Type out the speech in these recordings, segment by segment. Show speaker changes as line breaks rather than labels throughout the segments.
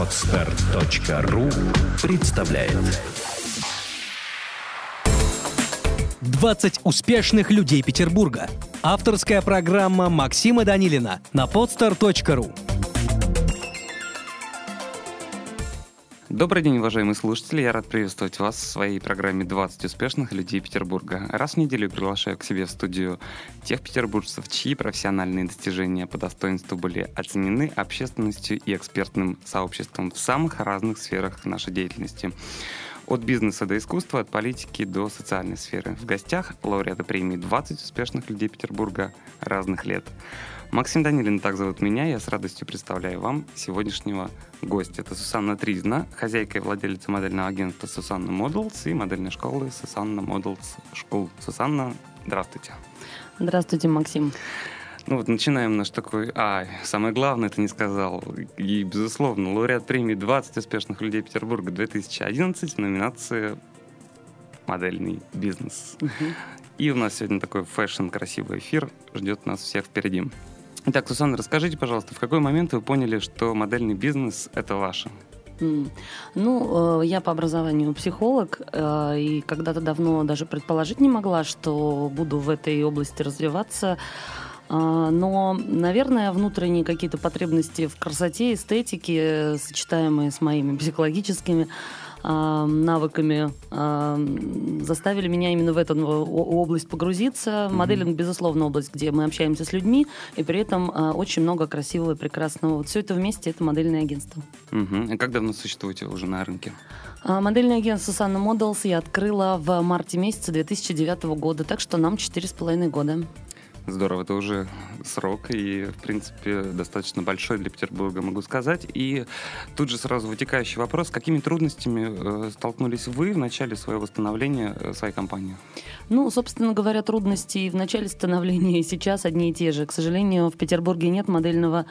Отстар.ру представляет
20 успешных людей Петербурга. Авторская программа Максима Данилина на podstar.ru
Добрый день, уважаемые слушатели. Я рад приветствовать вас в своей программе «20 успешных людей Петербурга». Раз в неделю приглашаю к себе в студию тех петербуржцев, чьи профессиональные достижения по достоинству были оценены общественностью и экспертным сообществом в самых разных сферах нашей деятельности. От бизнеса до искусства, от политики до социальной сферы. В гостях лауреаты премии «20 успешных людей Петербурга» разных лет. Максим Данилин, так зовут меня. Я с радостью представляю вам сегодняшнего гостя. Это Сусанна Тризна, хозяйка и владелица модельного агентства Сусанна Models и модельной школы Сусанна Models School. Сусанна, здравствуйте.
Здравствуйте, Максим.
Ну вот начинаем наш такой... А, самое главное это не сказал. И, безусловно, лауреат премии «20 успешных людей Петербурга 2011» в номинации «Модельный бизнес». Угу. И у нас сегодня такой fashion, красивый эфир ждет нас всех впереди. Итак, Сусанна, расскажите, пожалуйста, в какой момент вы поняли, что модельный бизнес — это ваше?
Ну, э, я по образованию психолог, э, и когда-то давно даже предположить не могла, что буду в этой области развиваться. Э, но, наверное, внутренние какие-то потребности в красоте, эстетике, сочетаемые с моими психологическими, навыками заставили меня именно в эту область погрузиться. Mm-hmm. Моделинг, безусловно, область, где мы общаемся с людьми, и при этом а, очень много красивого и прекрасного. Вот все это вместе — это модельное агентство.
Mm-hmm. И как давно существуете уже на рынке?
А, модельное агентство Санна Models я открыла в марте месяце 2009 года, так что нам 4,5 года.
Здорово, это уже срок и, в принципе, достаточно большой для Петербурга, могу сказать. И тут же сразу вытекающий вопрос, с какими трудностями э, столкнулись вы в начале своего становления э, своей компании?
Ну, собственно говоря, трудности в начале становления и сейчас одни и те же. К сожалению, в Петербурге нет модельного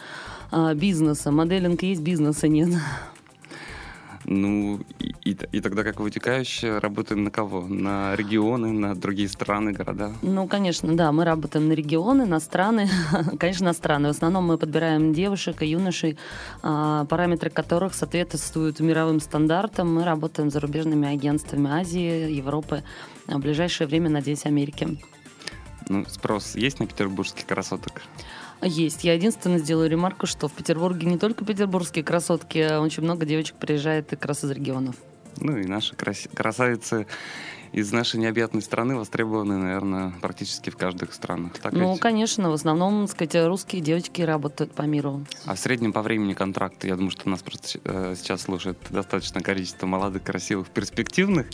э, бизнеса. Моделинг есть, бизнеса нет.
Ну, и, и, и тогда как вытекающее работаем на кого? На регионы, на другие страны, города?
Ну, конечно, да, мы работаем на регионы, на страны, конечно, на страны. В основном мы подбираем девушек и юношей, а, параметры которых соответствуют мировым стандартам. Мы работаем с зарубежными агентствами Азии, Европы, а в ближайшее время, надеюсь, Америки.
Ну, спрос есть на петербургских красоток?
Есть. Я единственное сделаю ремарку, что в Петербурге не только петербургские красотки, а очень много девочек приезжает как раз из регионов.
Ну и наши красавицы из нашей необъятной страны востребованы, наверное, практически в каждых странах.
Так ну, ведь? конечно, в основном, так сказать, русские девочки работают по миру.
А в среднем по времени контракта, я думаю, что нас просто э, сейчас слушает достаточное количество молодых, красивых, перспективных.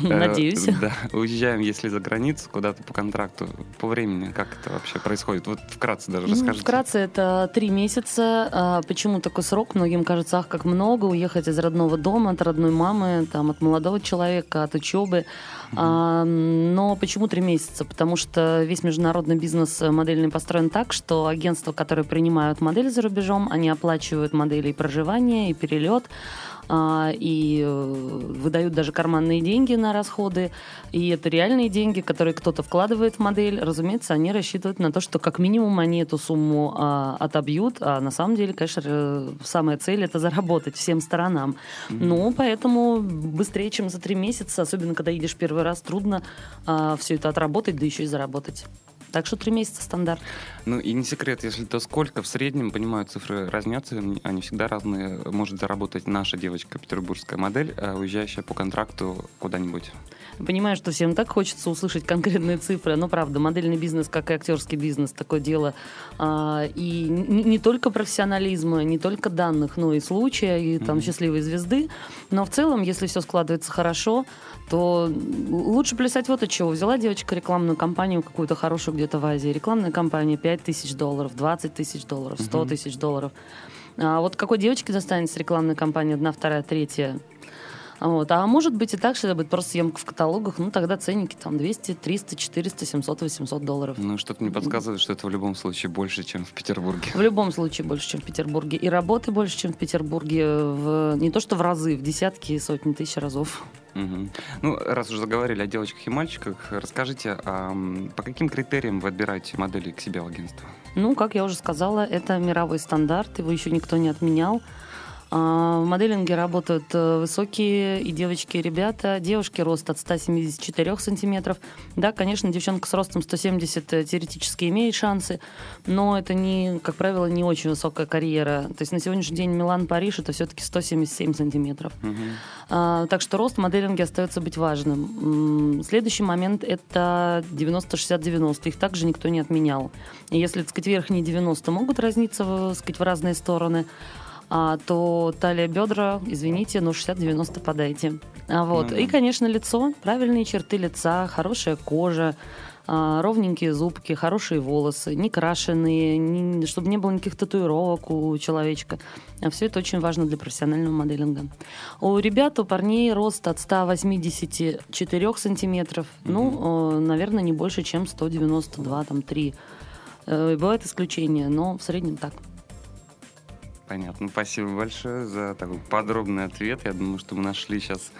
Надеюсь.
Да, уезжаем, если за границу, куда-то по контракту. По времени, как это вообще происходит? Вот вкратце даже ну, расскажите.
Вкратце это три месяца. А почему такой срок? Многим кажется, ах, как много, уехать из родного дома, от родной мамы, там, от молодого человека, от учебы. Но почему три месяца? Потому что весь международный бизнес модельный построен так, что агентства, которые принимают модели за рубежом, они оплачивают модели и проживание, и перелет, и э, выдают даже карманные деньги на расходы. И это реальные деньги, которые кто-то вкладывает в модель. Разумеется, они рассчитывают на то, что как минимум они эту сумму а, отобьют. А на самом деле, конечно, э, самая цель это заработать всем сторонам. Mm-hmm. Ну, поэтому быстрее, чем за три месяца, особенно когда едешь первый раз, трудно а, все это отработать, да еще и заработать. Так что три месяца стандарт.
Ну и не секрет, если то сколько в среднем, понимаю, цифры разнятся, они всегда разные. Может заработать наша девочка, петербургская модель, а уезжающая по контракту куда-нибудь.
Понимаю, что всем так хочется услышать конкретные цифры, но правда, модельный бизнес, как и актерский бизнес, такое дело. А, и не, не только профессионализма, не только данных, но и случая, и там mm-hmm. счастливой звезды. Но в целом, если все складывается хорошо, то лучше плясать вот от чего. Взяла девочка рекламную кампанию какую-то хорошую где-то в Азии. Рекламная кампания 5 тысяч долларов, 20 тысяч долларов, 100 тысяч долларов. А вот какой девочке достанется рекламная кампания одна, вторая, третья? Вот. А может быть и так, что это будет просто съемка в каталогах, ну тогда ценники там 200, 300, 400, 700, 800 долларов.
Ну что-то мне подсказывает, что это в любом случае больше, чем в Петербурге.
В любом случае больше, чем в Петербурге. И работы больше, чем в Петербурге. В... Не то что в разы, в десятки и сотни тысяч разов.
Угу. Ну, раз уже заговорили о девочках и мальчиках, расскажите, а по каким критериям вы отбираете модели к себе в агентство?
Ну, как я уже сказала, это мировой стандарт, его еще никто не отменял. А, в моделинге работают э, высокие и девочки, и ребята. Девушки рост от 174 сантиметров. Да, конечно, девчонка с ростом 170 э, теоретически имеет шансы, но это, не, как правило, не очень высокая карьера. То есть на сегодняшний день Милан-Париж это все-таки 177 сантиметров.
Угу.
А, так что рост в моделинге остается быть важным. Следующий момент это 90-60-90. Их также никто не отменял. Если, так сказать, верхние 90 могут разниться, так сказать, в разные стороны, а, то талия, бедра, извините, но 60-90 подайте. А, вот. Mm-hmm. И, конечно, лицо, правильные черты лица, хорошая кожа, а, ровненькие зубки, хорошие волосы, не крашеные, не, чтобы не было никаких татуировок у человечка. А все это очень важно для профессионального моделинга. У ребят, у парней рост от 184 сантиметров, mm-hmm. ну, наверное, не больше, чем 192, там, 3. Э, бывают исключения, но в среднем так.
Понятно. Спасибо большое за такой подробный ответ. Я думаю, что мы нашли сейчас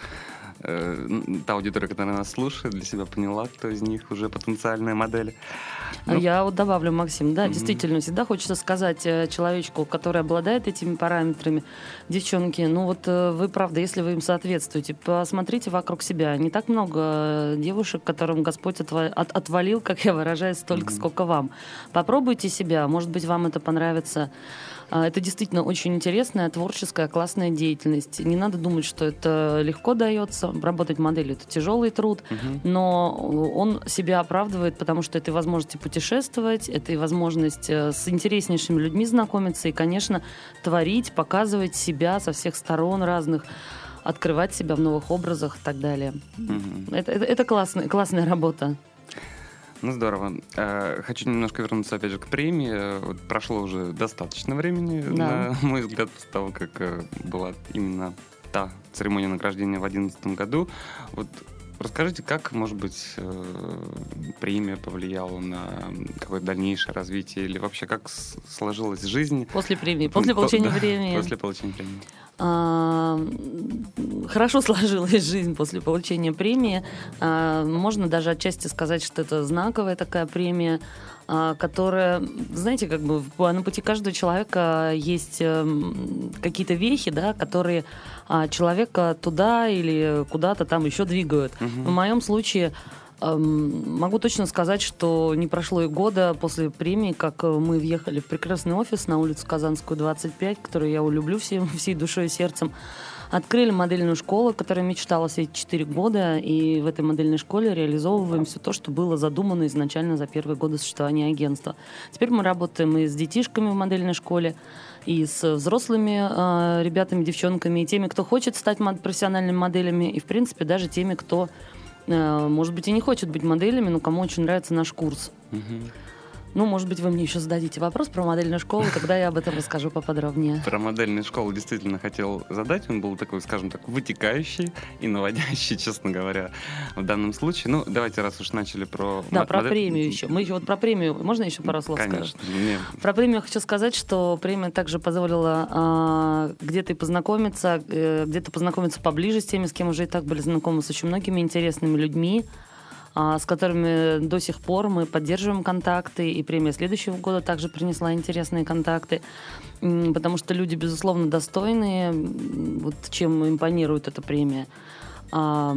э, та аудитория, которая нас слушает, для себя поняла, кто из них уже потенциальная модель.
Ну, Я вот добавлю, Максим, да, mm-hmm. действительно, всегда хочется сказать э, человечку, который обладает этими параметрами, девчонки, ну вот э, вы, правда, если вы им соответствуете, посмотрите вокруг себя. Не так много девушек, которым Господь отва- от- отвалил, как я выражаюсь, столько, mm-hmm. сколько вам. Попробуйте себя, может быть, вам это понравится. А, это действительно очень интересная, творческая, классная деятельность. Не надо думать, что это легко дается. Работать моделью это тяжелый труд, угу. но он себя оправдывает, потому что это и возможность путешествовать, это и возможность э, с интереснейшими людьми знакомиться и, конечно, творить, показывать себя со всех сторон разных открывать себя в новых образах и так далее. Угу. Это, это, это классная, классная работа.
Ну, здорово. Э, хочу немножко вернуться, опять же, к премии. Вот прошло уже достаточно времени, да. на мой взгляд, после того, как э, была именно та церемония награждения в 2011 году. Вот Расскажите, как, может быть, э, премия повлияла на какое-то дальнейшее развитие или вообще как сложилась жизнь?
После премии, после получения премии.
После получения премии.
А, хорошо сложилась жизнь после получения премии. А, можно даже отчасти сказать, что это знаковая такая премия, а, которая, знаете, как бы на пути каждого человека есть эм, какие-то вехи, да, которые человека туда или куда-то там еще двигают. Угу. В моем случае Могу точно сказать, что не прошло и года после премии, как э, мы въехали в прекрасный офис на улицу Казанскую, 25, который я люблю всем, всей душой и сердцем. Открыли модельную школу, которая мечтала все эти четыре года, и в этой модельной школе реализовываем все то, что было задумано изначально за первые годы существования агентства. Теперь мы работаем и с детишками в модельной школе, и с взрослыми э, ребятами, девчонками, и теми, кто хочет стать профессиональными моделями, и, в принципе, даже теми, кто Э, может быть, и не хочет быть моделями, но кому очень нравится наш курс. Угу. Ну, может быть, вы мне еще зададите вопрос про модельную школу, тогда я об этом расскажу поподробнее.
Про модельную школу действительно хотел задать. Он был такой, скажем так, вытекающий и наводящий, честно говоря, в данном случае. Ну, давайте, раз уж начали про...
Да, про премию еще. Мы еще вот про премию. Можно еще пару слов
Конечно.
скажу? Мне... Про премию хочу сказать, что премия также позволила а, где-то и познакомиться, э, где-то познакомиться поближе с теми, с кем уже и так были знакомы, с очень многими интересными людьми. А, с которыми до сих пор мы поддерживаем контакты, и премия следующего года также принесла интересные контакты, потому что люди, безусловно, достойные, вот чем импонирует эта премия. А,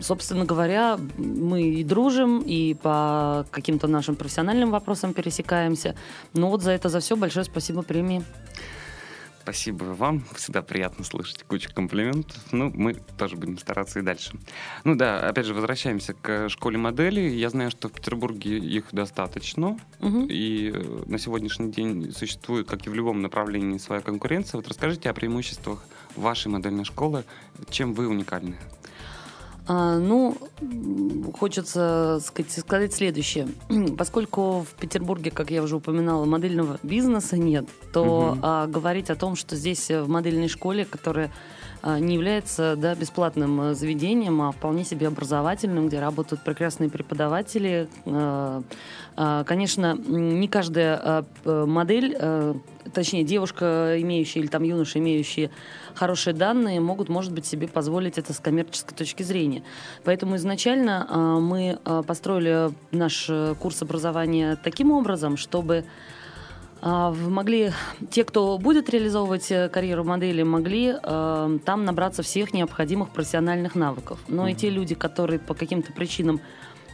собственно говоря, мы и дружим, и по каким-то нашим профессиональным вопросам пересекаемся. Но вот за это, за все большое спасибо премии.
Спасибо вам. Всегда приятно слышать кучу комплиментов. Ну, мы тоже будем стараться и дальше. Ну да, опять же, возвращаемся к школе моделей. Я знаю, что в Петербурге их достаточно. Угу. И э, на сегодняшний день существует, как и в любом направлении, своя конкуренция. Вот расскажите о преимуществах вашей модельной школы. Чем вы уникальны?
А, ну, хочется сказать, сказать следующее. Поскольку в Петербурге, как я уже упоминала, модельного бизнеса нет, то угу. а, говорить о том, что здесь э, в модельной школе, которая а, не является да, бесплатным э, заведением, а вполне себе образовательным, где работают прекрасные преподаватели. А, конечно, не каждая модель, точнее девушка, имеющая или там юноша, имеющие хорошие данные, могут, может быть, себе позволить это с коммерческой точки зрения. Поэтому изначально а, мы а, построили наш э, курс образования таким образом, чтобы А, могли те, кто будет реализовывать э, карьеру модели, могли э, там набраться всех необходимых профессиональных навыков. Но mm-hmm. и те люди, которые по каким-то причинам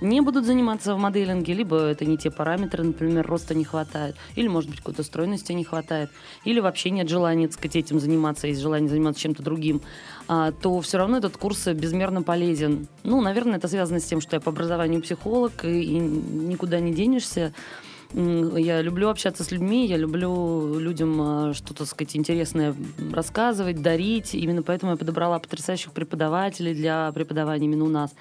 не будут заниматься в моделинге, либо это не те параметры, например, роста не хватает, или, может быть, какой-то стройности не хватает, или вообще нет желания, так сказать, этим заниматься, есть желание заниматься чем-то другим, а, то все равно этот курс безмерно полезен. Ну, наверное, это связано с тем, что я по образованию психолог, и, никуда не денешься. Я люблю общаться с людьми, я люблю людям а, что-то, так сказать, интересное рассказывать, дарить. Именно поэтому я подобрала потрясающих преподавателей для преподавания именно у нас.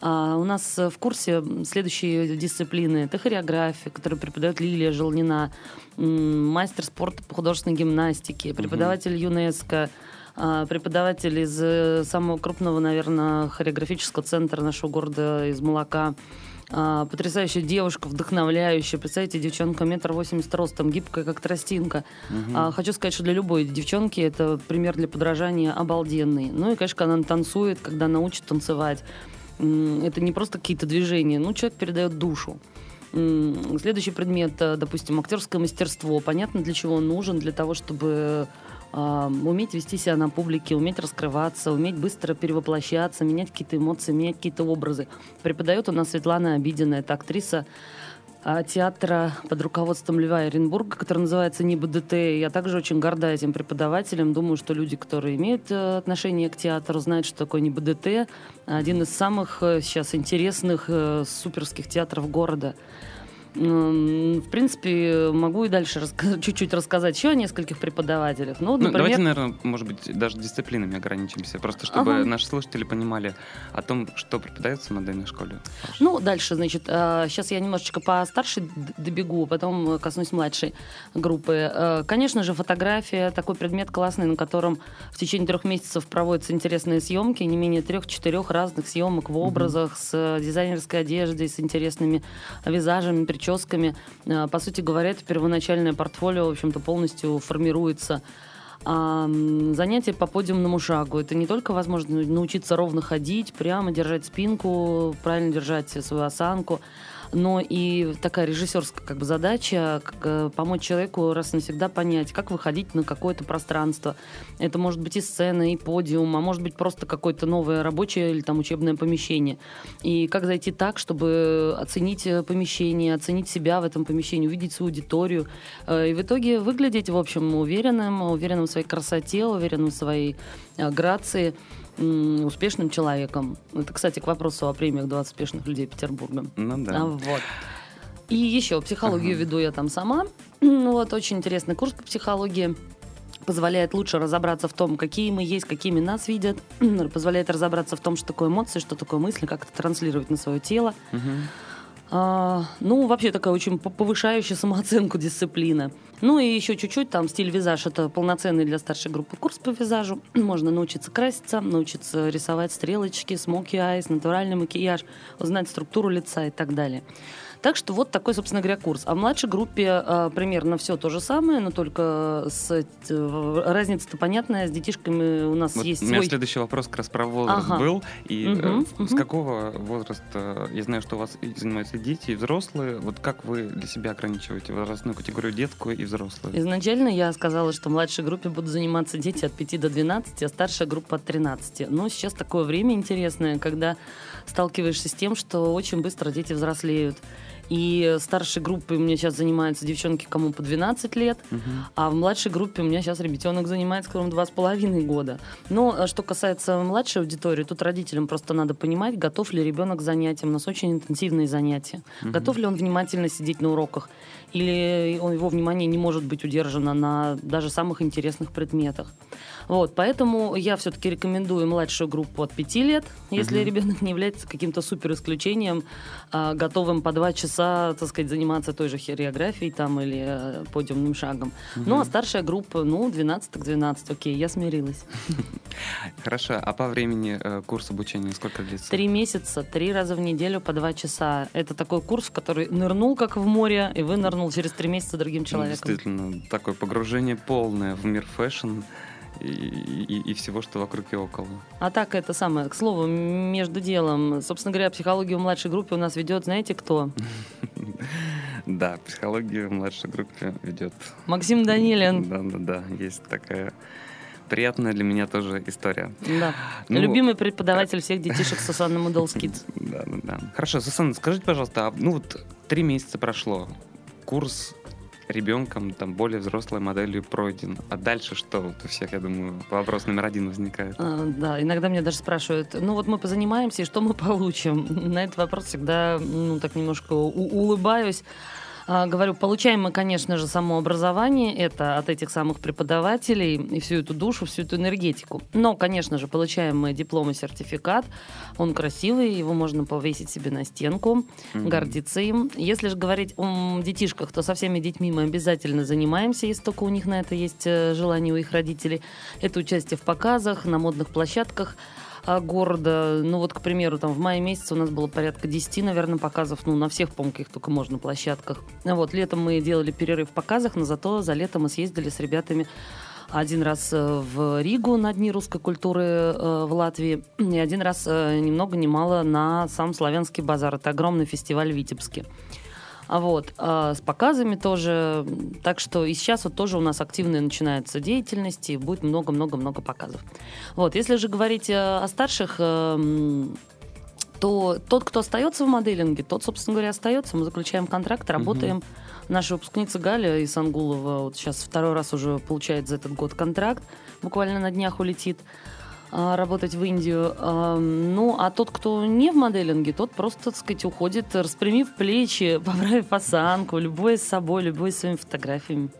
А у нас в курсе следующие дисциплины. Это хореография, которую преподает Лилия Желнина, мастер спорта по художественной гимнастике, преподаватель. ЮНЕСКО, а, преподаватель из э, самого крупного, наверное, хореографического центра нашего города, из Молока. А, потрясающая девушка, вдохновляющая. Представляете, девчонка метр восемьдесят ростом, гибкая, как тростинка. Угу. А, хочу сказать, что для любой девчонки это пример для подражания обалденный. Ну и, конечно, когда она танцует, когда она учит танцевать это не просто какие-то движения, ну, человек передает душу. Следующий предмет, э, допустим, актерское мастерство. Понятно, для чего он нужен, для того, чтобы уметь вести себя на публике, уметь раскрываться, уметь быстро перевоплощаться, менять какие-то эмоции, менять какие-то образы. Преподает у нас Светлана Обидина, это актриса театра под руководством Льва Оренбурга, который называется НИБДТ. Я также очень горда этим преподавателем. Думаю, что люди, которые имеют э, отношение к театру, знают, что такое НИБДТ. Один из самых э, сейчас интересных э, суперских театров города. В принципе, могу и дальше чуть-чуть рассказать еще о нескольких преподавателях.
Ну, например... ну, давайте, наверное, может быть, даже дисциплинами ограничимся, просто чтобы ага. наши слушатели понимали о том, что преподается в модельной школе.
Ну, дальше, значит, сейчас а, я немножечко по старшей добегу, потом коснусь младшей группы. А, конечно же, фотография, такой предмет классный, на котором в течение трех месяцев проводятся интересные съемки, не менее трех-четырех разных съемок в образах, угу. с дизайнерской одеждой, с интересными визажами, прическами. Э, по сути говоря, это первоначальное портфолио, в общем-то, полностью формируется. А занятие по подиумному шагу. Это не только возможность научиться ровно ходить, прямо держать спинку, правильно держать свою осанку, но и такая режиссерская как бы задача как, э, помочь человеку раз и навсегда понять, как выходить на какое-то пространство. Это может быть и сцена, и подиум, а может быть просто какое-то новое рабочее или там учебное помещение. И как зайти так, чтобы оценить э, помещение, оценить себя в этом помещении, увидеть свою аудиторию. Э, и в итоге выглядеть, в общем, уверенным, уверенным в своей красоте, уверенным в своей грации успешным человеком. Это, кстати, к вопросу о премиях 20 успешных людей Петербурга.
Ну да. А,
вот. И еще психологию ага. веду я там сама. Ну вот, очень интересный курс по психологии. Позволяет лучше разобраться в том, какие мы есть, какими нас видят. Позволяет разобраться в том, что такое эмоции, что такое мысли, как это транслировать на свое тело. Угу. А, ну, вообще такая очень повышающая самооценку дисциплина. Ну и еще чуть-чуть, там стиль визаж это полноценный для старшей группы курс по визажу. Можно научиться краситься, научиться рисовать стрелочки, смоки айс, натуральный макияж, узнать структуру лица и так далее. Так что вот такой, собственно говоря, курс. А в младшей группе э, примерно все то же самое, но только с, э, разница-то понятная, с детишками у нас
вот
есть
У меня свой... следующий вопрос как раз про возраст ага. был. И угу, э, угу. с какого возраста, я знаю, что у вас занимаются дети и взрослые, вот как вы для себя ограничиваете возрастную категорию детскую и взрослую?
Изначально я сказала, что в младшей группе будут заниматься дети от 5 до 12, а старшая группа от 13. Но сейчас такое время интересное, когда сталкиваешься с тем, что очень быстро дети взрослеют. И старшей группы у меня сейчас занимаются девчонки, кому по 12 лет, угу. а в младшей группе у меня сейчас ребятенок занимается, которому 2,5 года. Но а что касается младшей аудитории, тут родителям просто надо понимать, готов ли ребенок к занятиям. У нас очень интенсивные занятия. Угу. Готов ли он внимательно сидеть на уроках? Или его внимание не может быть удержано на даже самых интересных предметах. Вот, поэтому я все-таки рекомендую младшую группу от 5 лет, если угу. ребенок не является каким-то супер исключением, а, готовым по 2 часа, так сказать, заниматься той же хореографией там или а, подиумным шагом. Угу. Ну, а старшая группа, ну, 12 к 12, окей, я смирилась.
Хорошо, а по времени э, курс обучения сколько длится?
Три месяца, три раза в неделю по два часа. Это такой курс, в который нырнул как в море, и вынырнул через три месяца другим человеком.
Ну, действительно, такое погружение полное в мир fashion и, и, и всего, что вокруг и около.
А так это самое, к слову, между делом, собственно говоря, психологию в младшей группе у нас ведет, знаете кто?
Да, психологию в младшей группе ведет.
Максим Данилин.
Да, да, да. Есть такая приятная для меня тоже история.
Да.
Ну,
Любимый преподаватель всех детишек Сусанна Models Kids.
Да, да, да. Хорошо, Сусанна, скажите, пожалуйста, а, ну вот три месяца прошло, курс ребенком, там, более взрослой моделью пройден. А дальше что? Вот у всех, я думаю, вопрос номер один возникает.
А, Да, иногда меня даже спрашивают, ну вот мы позанимаемся, и что мы получим? На этот вопрос всегда, ну, так немножко улыбаюсь. А, Говорю, получаем мы, конечно же, самообразование, это от этих самых преподавателей, и всю эту душу, всю эту энергетику. Но, конечно же, получаем мы диплом и сертификат, он красивый, его можно повесить себе на стенку,
Мгм.
гордиться им. Если же говорить о детишках, то со всеми детьми мы обязательно занимаемся, если только у них на это есть э, желание у их родителей. Это участие в показах, на модных площадках города. Ну вот, к примеру, там в мае месяце у нас было порядка 10, наверное, показов, ну на всех, по-моему, каких только можно площадках. А Вот, летом мы делали перерыв в показах, но зато за лето мы съездили с ребятами один раз э, в Ригу на Дни русской культуры э, в Латвии, и один раз э, ни много ни мало на сам Славянский базар. Это огромный фестиваль в Витебске. А вот, а с показами тоже. Так что и сейчас вот тоже у нас активная начинается деятельность, и будет много-много-много показов. Вот, если же говорить э, о старших, э, то тот, кто остается в моделинге, тот, собственно говоря, остается. Мы заключаем контракт, работаем. Наша выпускница Галя Исангулова вот сейчас второй раз уже получает за этот год контракт. Буквально на днях улетит работать в Индию. А, Ну, а тот, кто не в моделинге, тот просто, так сказать, уходит, распрямив плечи, поправив осанку, любой с собой, любой своими фотографиями.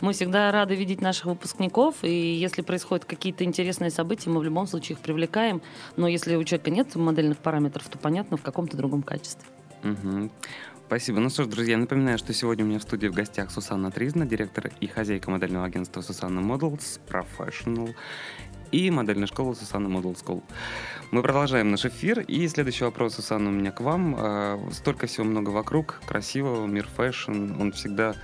Мы всегда рады видеть наших выпускников, и если происходят какие-то интересные события, мы в любом случае их привлекаем. Но если у человека нет модельных параметров, то понятно, в каком-то другом качестве.
Мгм. Спасибо. Ну что ж, друзья, напоминаю, что сегодня у меня в студии в гостях Сусанна Тризна, директор и хозяйка модельного агентства Сусанна Models Professional и модельная школа Сусанна Model School. Мы продолжаем наш эфир, и следующий вопрос, Сусанна, у меня к вам. А, Столько всего много вокруг, красивого, мир fashion, он всегда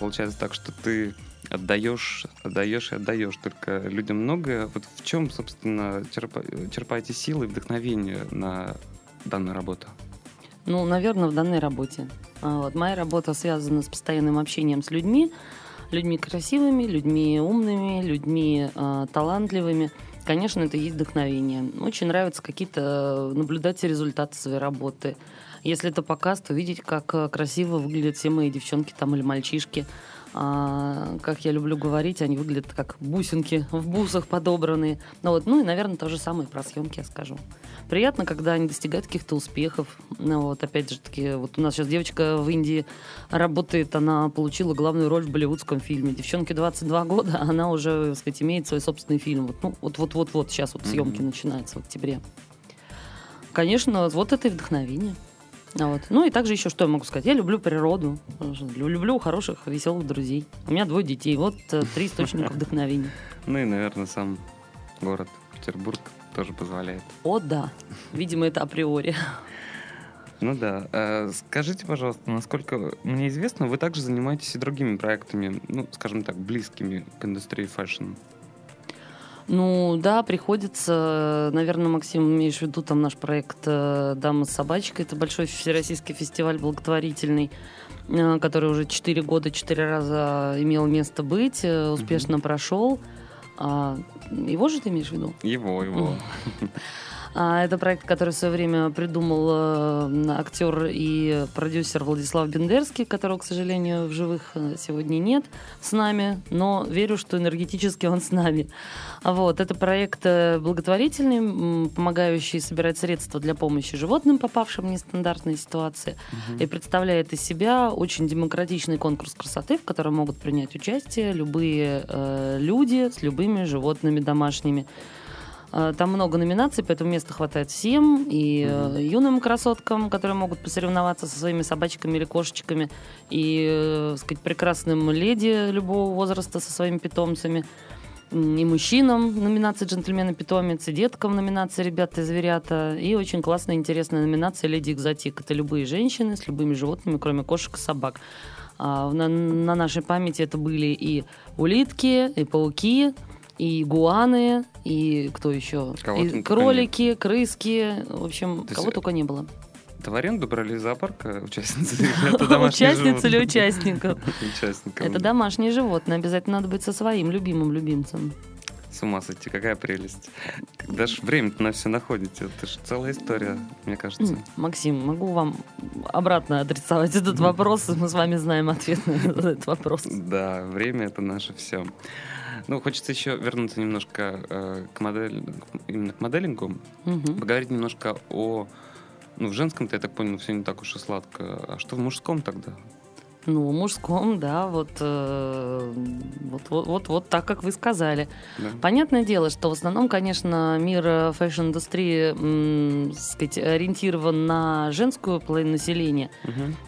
получается так, что ты отдаешь, отдаешь и отдаешь, только людям много. Вот в чем, собственно, черпа- черпаете силы и вдохновение на данную работу?
Ну, наверное, в данной работе. А, Вот, моя работа связана с постоянным общением с людьми, людьми красивыми, людьми умными, людьми а, талантливыми. Конечно, это есть вдохновение. Очень нравится какие-то э, наблюдать результаты своей работы. Если это показ, то видеть, как э, красиво выглядят все мои девчонки там или мальчишки. А, как я люблю говорить, они выглядят как бусинки в бусах подобранные. Ну, вот, ну и, наверное, то же самое про съемки я скажу. Приятно, когда они достигают каких-то успехов. Ну, вот, опять же таки, вот у нас сейчас девочка в Индии работает, она получила главную роль в болливудском фильме. Девчонке 22 года, она уже, так сказать, имеет свой собственный фильм. Вот, ну, вот, вот, вот, вот сейчас вот съемки
Мгм.
начинаются в октябре. Конечно, вот это и вдохновение. А Вот. Ну и также еще что я могу сказать? Я люблю природу, лю- люблю хороших, веселых друзей. У меня двое детей. Вот э, три источника вдохновения.
Ну и, наверное, сам город Петербург тоже позволяет.
О, да. Видимо, это априори.
Ну да. Э, Скажите, пожалуйста, насколько мне известно, вы также занимаетесь и другими проектами, ну, скажем так, близкими к индустрии fashion.
Ну да, приходится, наверное, Максим, имеешь в виду там наш проект э, «Дама с собачкой». Это большой всероссийский фестиваль благотворительный, э, который уже 4 года, 4 раза имел место быть, э, успешно прошел. А, его же ты имеешь в виду?
Его, его.
А, Это проект, который в свое время придумал э, актер и продюсер Владислав Бендерский, которого, к сожалению, в живых э, сегодня нет с нами, но верю, что энергетически он с нами. Вот, это проект э, благотворительный, помогающий собирать средства для помощи животным, попавшим в нестандартные ситуации, и представляет из себя очень демократичный конкурс красоты, в котором могут принять участие любые э, люди с любыми животными домашними. Э, Там много номинаций, поэтому места хватает всем. И э, юным красоткам, которые могут посоревноваться со своими собачками или кошечками, и, э, так сказать, прекрасным леди любого возраста со своими питомцами. И мужчинам номинация «Джентльмены-питомец», и деткам номинация «Ребята и зверята». И очень классная, интересная номинация «Леди Экзотик». Это любые женщины с любыми животными, кроме кошек и собак. А, на, на нашей памяти это были и улитки, и пауки, и игуаны, и кто еще?
Кого
и кролики, крыски, в общем,
То есть,
кого только не было.
Это в аренду брали из зоопарка участницы?
Участница или участников?
Участников.
Это домашние животные. Обязательно надо быть со своим любимым любимцем.
С ума сойти, какая прелесть. Когда ж время-то на все находите, это же целая история, мне кажется.
Максим, могу вам обратно отрицовать этот вопрос. Мы с вами знаем ответ на этот вопрос.
Да, время это наше все. Ну, хочется еще вернуться немножко э, к модель, именно к моделингу,
Мгм.
поговорить немножко о, ну, в женском-то, я так понял, все не так уж и сладко. А что в мужском тогда?
Ну, мужском, да, вот, э, вот, вот, вот, вот так, как вы сказали.
Да?
Понятное дело, что в основном, конечно, мир э, fashion -индустрии м, сказать, ориентирован на женскую половину населения,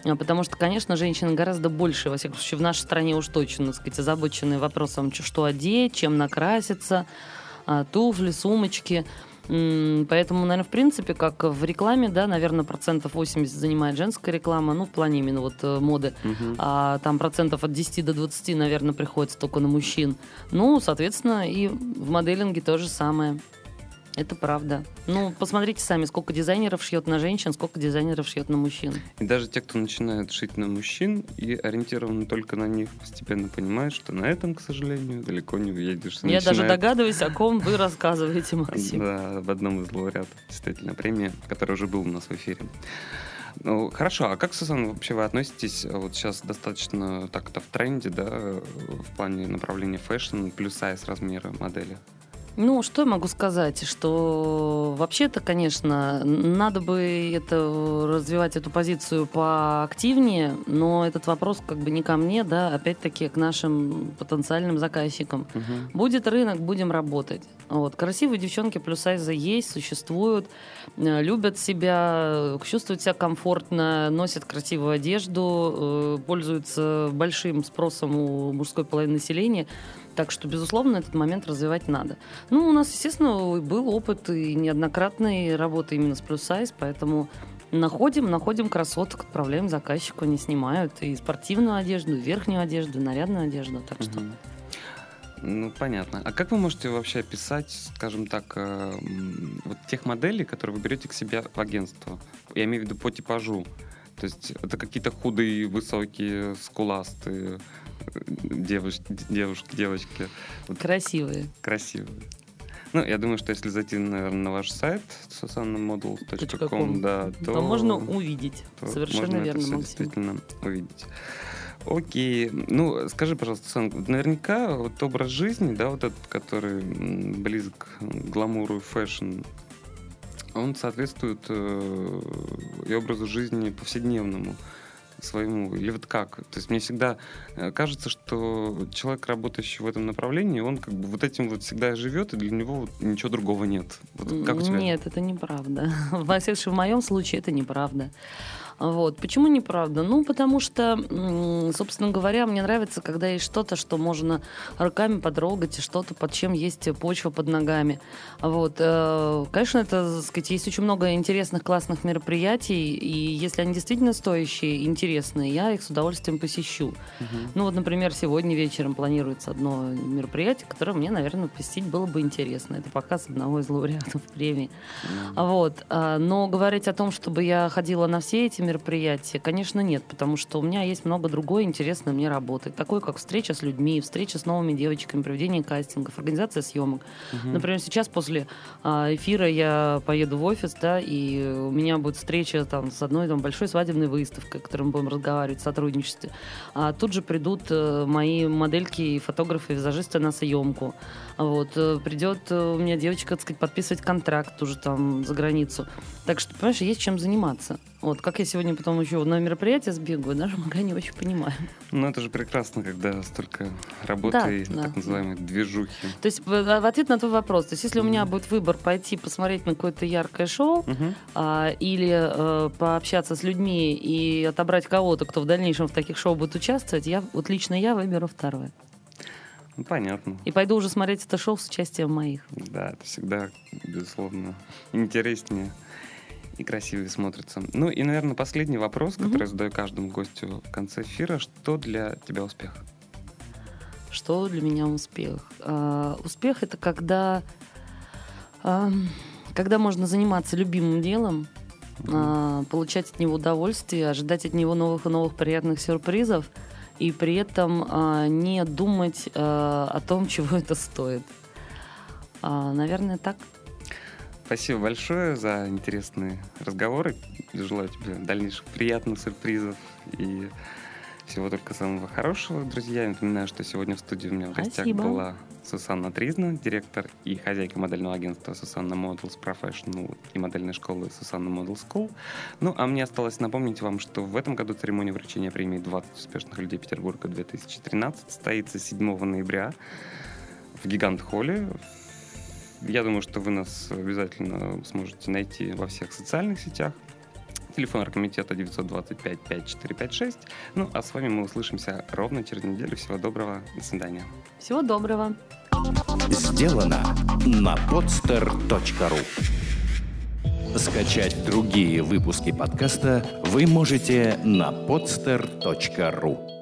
а, потому что, конечно, женщины гораздо больше, во всяком случае, в нашей стране уж точно, так сказать, озабочены вопросом, что одеть, чем накраситься, а, туфли, сумочки. Поэтому, наверное, в принципе, как в рекламе, да, наверное, процентов 80 занимает женская реклама, ну, в плане именно вот э, моды.
Мгм.
А там процентов от 10 до 20, наверное, приходится только на мужчин. Ну, соответственно, и в моделинге то же самое. Это правда. Ну, посмотрите сами, сколько дизайнеров шьет на женщин, сколько дизайнеров шьет на мужчин.
И даже те, кто начинает шить на мужчин и ориентирован только на них, постепенно понимают, что на этом, к сожалению, далеко не уедешь.
Я даже
начинают-
догадываюсь, о ком вы рассказываете, Максим.
Да, об одном из лауреатов, действительно, премии, который уже был у нас в эфире. Ну, хорошо, а как, Сусанна, вообще вы относитесь, а вот сейчас достаточно так-то в тренде, да, в плане направления fashion, plus size размера модели?
Ну, что я могу сказать? Что вообще-то, конечно, надо бы это, развивать эту позицию поактивнее, но этот вопрос как бы не ко мне, да, опять-таки к нашим потенциальным заказчикам.
Мгм.
Будет рынок, будем работать. Вот. Красивые девчонки плюс сайза есть, существуют, э, любят себя, чувствуют себя комфортно, носят красивую одежду, э, пользуются большим спросом у мужской половины населения. Так что, безусловно, этот момент развивать надо. Ну, у нас, естественно, был опыт и неоднократной работы именно с плюс сайз, поэтому находим, находим красоток, отправляем заказчику, они снимают и спортивную одежду, и верхнюю одежду, и нарядную одежду. Так что.
Ну, понятно. А как вы можете вообще описать, скажем так, э, вот тех моделей, которые вы берете к себе в агентство? Я имею в виду по типажу. То есть это какие-то худые, высокие, скуластые э, девушки, девочки, вот
красивые.
красивые. Ну, я думаю, что если зайти, наверное, на ваш сайт susannamodels.com,
.com,
да, то,
то можно увидеть.
то
Совершенно
можно это
верно,
всё
Максим.
действительно увидеть. Окей. Ну, скажи, пожалуйста, Сан, наверняка вот образ жизни, да, вот этот, который близок к гламуру и fashion, он соответствует э, и образу жизни повседневному своему, или вот как? То есть мне всегда э, кажется, что человек, работающий в этом направлении, он как бы вот этим вот всегда живет, и для него вот ничего другого нет. Вот как у тебя?
Нет, это неправда. Во всяком в моем случае это неправда. Вот. Почему неправда? Ну, потому что, собственно говоря, мне нравится, когда есть что-то, что можно руками потрогать, и что-то, под чем есть почва под ногами. Вот. э, Конечно, это, так сказать, есть очень много интересных, классных мероприятий, и если они действительно стоящие интересные, я их с удовольствием посещу.
Мгм.
Ну вот, например, сегодня вечером планируется одно мероприятие, которое мне, наверное, посетить было бы интересно. Это показ одного из лауреатов премии. А Вот. а, Но говорить о том, чтобы я ходила на все эти мероприятия, конечно, нет, потому что у меня есть много другой интересной мне работы. Такой, как встреча с людьми, встреча с новыми девочками, проведение кастингов, организация съемок.
Мгм.
Например, сейчас после а, эфира я поеду в офис, да, и у меня будет встреча там с одной там большой свадебной выставкой, о которой мы будем разговаривать в сотрудничестве. А тут же придут э, мои модельки и фотографы, и визажисты на съемку. Вот, э, придет э, у меня девочка, так сказать, подписывать контракт уже там за границу. Так что, понимаешь, есть чем заниматься. Вот, как я сегодня потом еще на мероприятие сбегаю, даже пока не очень понимаю.
Ну, это же прекрасно, когда столько работы
Да,
и
да.
так называемой движухи.
То есть в, ответ на твой вопрос, то есть если у меня будет выбор пойти посмотреть на какое-то яркое шоу,
Мгм.
а, или э, пообщаться с людьми и отобрать кого-то, кто в дальнейшем в таких шоу будет участвовать, я вот лично я выберу второе.
Ну, понятно.
И пойду уже смотреть это шоу с участием моих.
Да, это всегда, безусловно, интереснее и красивее смотрится. Ну и, наверное, последний вопрос,
Мгм.
который я задаю каждому гостю в конце эфира. Что для тебя успех?
Что для меня успех? А, успех это когда, ам, когда можно заниматься любимым делом, а, получать от него удовольствие, ожидать от него новых и новых приятных сюрпризов и при этом а, не думать а, о том, чего это стоит. А, наверное, так.
Спасибо большое за интересные разговоры. Желаю тебе дальнейших приятных сюрпризов и всего только самого хорошего, друзья. Я напоминаю, что сегодня в студии у меня в гостях
Спасибо.
была Сусанна Тризна, директор и хозяйка модельного агентства Сусанна Models Professional и модельной школы Сусанна Model School. Ну, а мне осталось напомнить вам, что в этом году церемония вручения премии 20 успешных людей Петербурга 2013 состоится 7 ноября в Гигант-холле. Я думаю, что вы нас обязательно сможете найти во всех социальных сетях. Телефон оргкомитета 925-5456. Ну, а с вами мы услышимся ровно через неделю. Всего доброго. До свидания.
Всего доброго.
Сделано на podster.ru Скачать другие выпуски подкаста вы можете на podster.ru